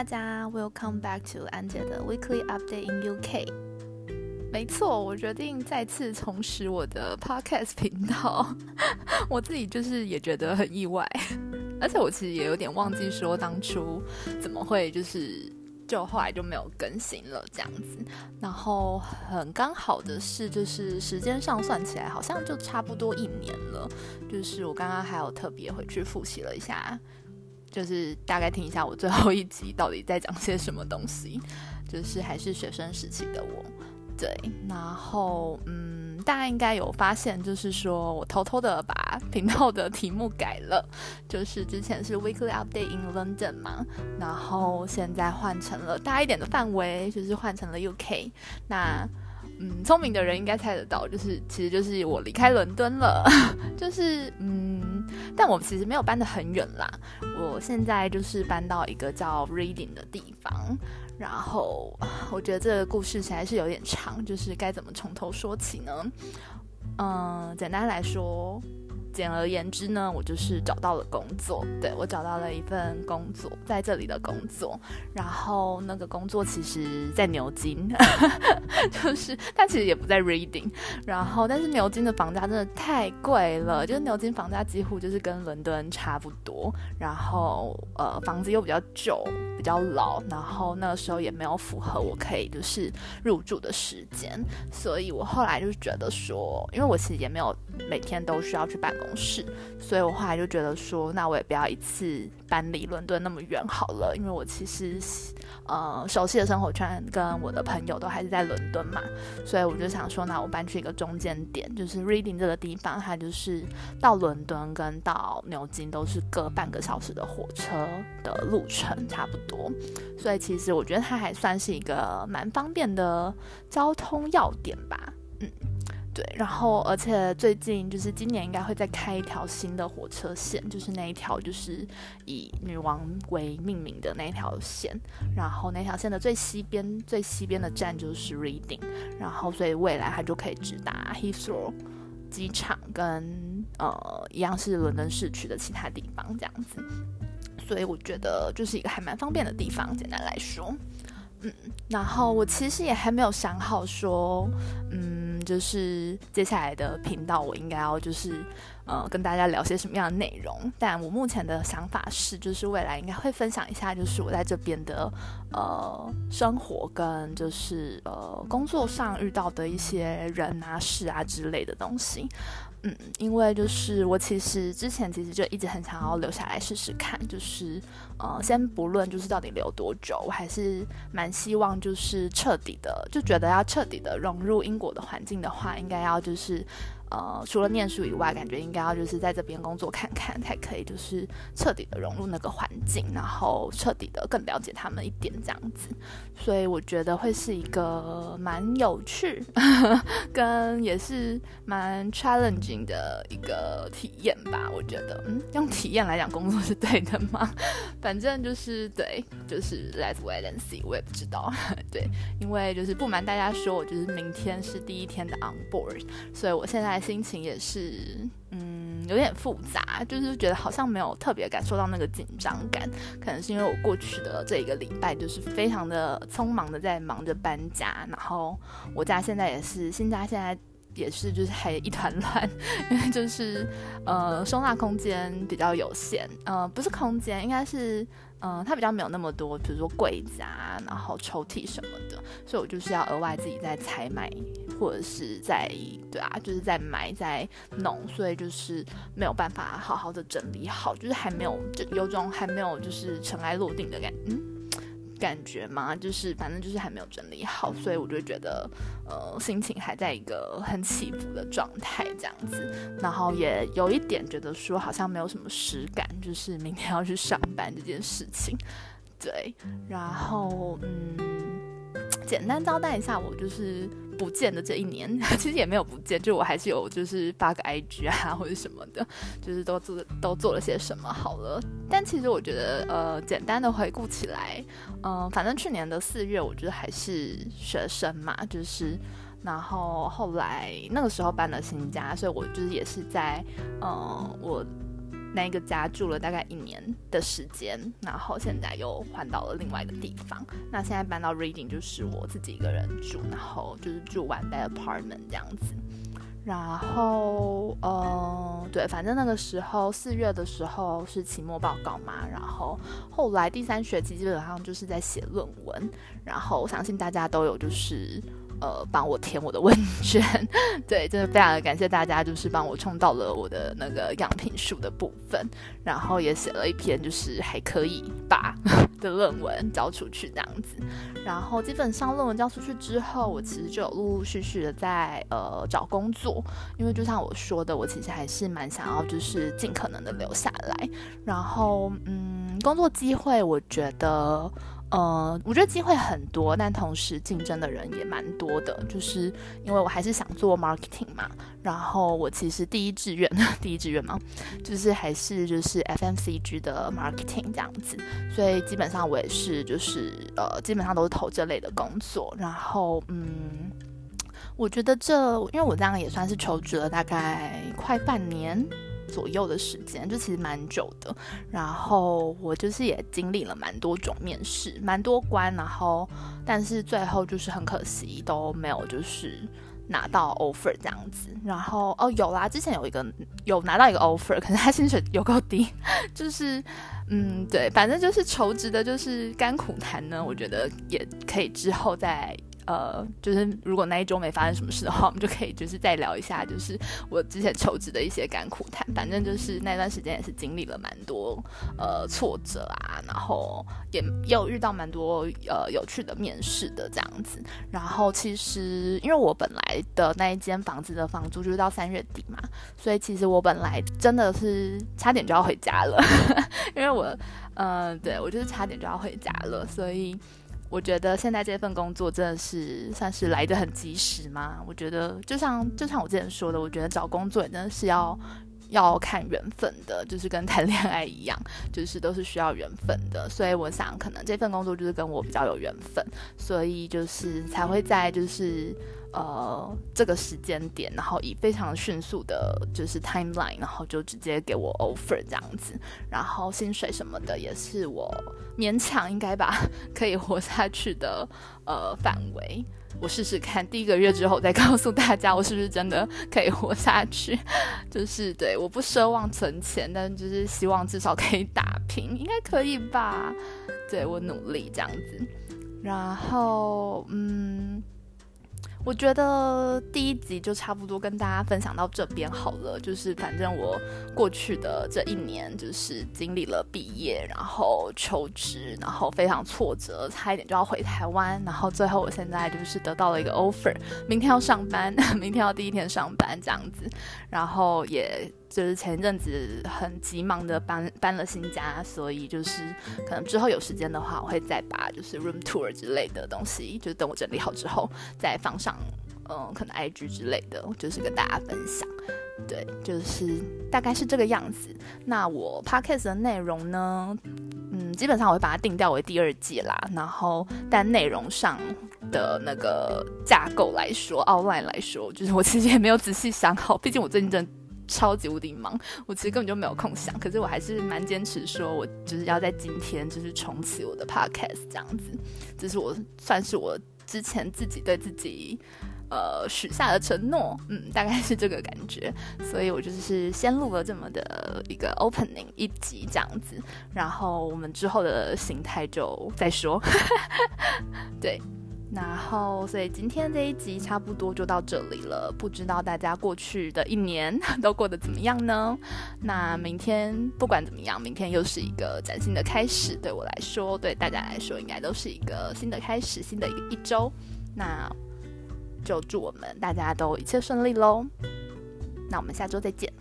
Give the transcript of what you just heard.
大家，Welcome back to 安姐的 Weekly Update in UK。没错，我决定再次重拾我的 Podcast 频道，我自己就是也觉得很意外，而且我其实也有点忘记说当初怎么会就是就后来就没有更新了这样子。然后很刚好的是，就是时间上算起来好像就差不多一年了，就是我刚刚还有特别回去复习了一下。就是大概听一下我最后一集到底在讲些什么东西，就是还是学生时期的我，对，然后嗯，大家应该有发现，就是说我偷偷的把频道的题目改了，就是之前是 Weekly Update in London 嘛，然后现在换成了大一点的范围，就是换成了 UK，那。嗯聪明的人应该猜得到，就是其实就是我离开伦敦了，就是嗯，但我其实没有搬得很远啦，我现在就是搬到一个叫 Reading 的地方，然后我觉得这个故事实在是有点长，就是该怎么从头说起呢？嗯，简单来说。简而言之呢，我就是找到了工作，对我找到了一份工作，在这里的工作，然后那个工作其实在牛津，就是但其实也不在 Reading，然后但是牛津的房价真的太贵了，就是牛津房价几乎就是跟伦敦差不多，然后呃房子又比较旧、比较老，然后那个时候也没有符合我可以就是入住的时间，所以我后来就觉得说，因为我其实也没有每天都需要去办。公室，所以我后来就觉得说，那我也不要一次搬离伦敦那么远好了，因为我其实呃熟悉的生活圈跟我的朋友都还是在伦敦嘛，所以我就想说，那我搬去一个中间点，就是 Reading 这个地方，它就是到伦敦跟到牛津都是各半个小时的火车的路程，差不多，所以其实我觉得它还算是一个蛮方便的交通要点吧，嗯。对，然后而且最近就是今年应该会再开一条新的火车线，就是那一条就是以女王为命名的那条线，然后那条线的最西边最西边的站就是 Reading，然后所以未来它就可以直达 Heathrow 机场跟呃一样是伦敦市区的其他地方这样子，所以我觉得就是一个还蛮方便的地方，简单来说。嗯，然后我其实也还没有想好说，嗯，就是接下来的频道我应该要就是，呃，跟大家聊些什么样的内容。但我目前的想法是，就是未来应该会分享一下，就是我在这边的呃生活跟就是呃工作上遇到的一些人啊事啊之类的东西。嗯，因为就是我其实之前其实就一直很想要留下来试试看，就是呃，先不论就是到底留多久，我还是蛮希望就是彻底的，就觉得要彻底的融入英国的环境的话，应该要就是。呃，除了念书以外，感觉应该要就是在这边工作看看，才可以就是彻底的融入那个环境，然后彻底的更了解他们一点这样子。所以我觉得会是一个蛮有趣，跟也是蛮 challenging 的一个体验吧。我觉得，嗯，用体验来讲工作是对的吗？反正就是对，就是 let's wait and see。我也不知道，对，因为就是不瞒大家说，我就是明天是第一天的 on board，所以我现在。心情也是，嗯，有点复杂，就是觉得好像没有特别感受到那个紧张感，可能是因为我过去的这一个礼拜就是非常的匆忙的在忙着搬家，然后我家现在也是新家，现在也是就是还一团乱，因为就是呃收纳空间比较有限，呃不是空间，应该是。嗯，它比较没有那么多，比如说柜子啊，然后抽屉什么的，所以我就是要额外自己再采买，或者是在对啊，就是在买在弄，所以就是没有办法好好的整理好，就是还没有就有种还没有就是尘埃落定的感觉。感觉嘛，就是反正就是还没有整理好，所以我就觉得，呃，心情还在一个很起伏的状态这样子，然后也有一点觉得说好像没有什么实感，就是明天要去上班这件事情，对，然后嗯。简单交代一下，我就是不见的这一年，其实也没有不见，就我还是有就是发个 IG 啊 或者什么的，就是都做都做了些什么好了。但其实我觉得，呃，简单的回顾起来，嗯，反正去年的四月，我觉得还是学生嘛，就是，然后后来那个时候搬了新家，所以我就是也是在，嗯，我。那一个家住了大概一年的时间，然后现在又换到了另外一个地方。那现在搬到 Reading 就是我自己一个人住，然后就是住 one bed apartment 这样子。然后，呃，对，反正那个时候四月的时候是期末报告嘛，然后后来第三学期基本上就是在写论文，然后我相信大家都有就是。呃，帮我填我的问卷，对，真的非常的感谢大家，就是帮我冲到了我的那个样品数的部分，然后也写了一篇就是还可以吧 的论文交出去这样子，然后基本上论文交出去之后，我其实就有陆陆续续的在呃找工作，因为就像我说的，我其实还是蛮想要就是尽可能的留下来，然后嗯，工作机会我觉得。呃，我觉得机会很多，但同时竞争的人也蛮多的。就是因为我还是想做 marketing 嘛，然后我其实第一志愿，第一志愿嘛，就是还是就是 FMCG 的 marketing 这样子，所以基本上我也是就是呃，基本上都是投这类的工作。然后嗯，我觉得这因为我这样也算是求职了大概快半年。左右的时间就其实蛮久的，然后我就是也经历了蛮多种面试，蛮多关，然后但是最后就是很可惜都没有就是拿到 offer 这样子，然后哦有啦，之前有一个有拿到一个 offer，可是他薪水有够低，就是嗯对，反正就是求职的就是甘苦谈呢，我觉得也可以之后再。呃，就是如果那一周没发生什么事的话，我们就可以就是再聊一下，就是我之前求职的一些甘苦谈。反正就是那段时间也是经历了蛮多呃挫折啊，然后也又遇到蛮多呃有趣的面试的这样子。然后其实因为我本来的那一间房子的房租就是到三月底嘛，所以其实我本来真的是差点就要回家了，因为我嗯，对我就是差点就要回家了，所以。我觉得现在这份工作真的是算是来的很及时嘛？我觉得就像就像我之前说的，我觉得找工作也真的是要要看缘分的，就是跟谈恋爱一样，就是都是需要缘分的。所以我想，可能这份工作就是跟我比较有缘分，所以就是才会在就是。呃，这个时间点，然后以非常迅速的，就是 timeline，然后就直接给我 offer 这样子，然后薪水什么的也是我勉强应该吧可以活下去的呃范围。我试试看，第一个月之后再告诉大家我是不是真的可以活下去。就是对，我不奢望存钱，但就是希望至少可以打拼，应该可以吧？对我努力这样子，然后嗯。我觉得第一集就差不多跟大家分享到这边好了。就是反正我过去的这一年，就是经历了毕业，然后求职，然后非常挫折，差一点就要回台湾，然后最后我现在就是得到了一个 offer，明天要上班，明天要第一天上班这样子，然后也。就是前一阵子很急忙的搬搬了新家，所以就是可能之后有时间的话，我会再把就是 room tour 之类的东西，就是等我整理好之后再放上，嗯，可能 IG 之类的，就是跟大家分享。对，就是大概是这个样子。那我 podcast 的内容呢，嗯，基本上我会把它定调为第二季啦。然后，但内容上的那个架构来说，outline 来说，就是我其实也没有仔细想好，毕竟我最近真。超级无敌忙，我其实根本就没有空想，可是我还是蛮坚持，说我就是要在今天就是重启我的 podcast 这样子，这是我算是我之前自己对自己呃许下的承诺，嗯，大概是这个感觉，所以我就是先录了这么的一个 opening 一集这样子，然后我们之后的形态就再说，对。然后，所以今天这一集差不多就到这里了。不知道大家过去的一年 都过得怎么样呢？那明天不管怎么样，明天又是一个崭新的开始。对我来说，对大家来说，应该都是一个新的开始，新的一个一周。那就祝我们大家都一切顺利喽。那我们下周再见。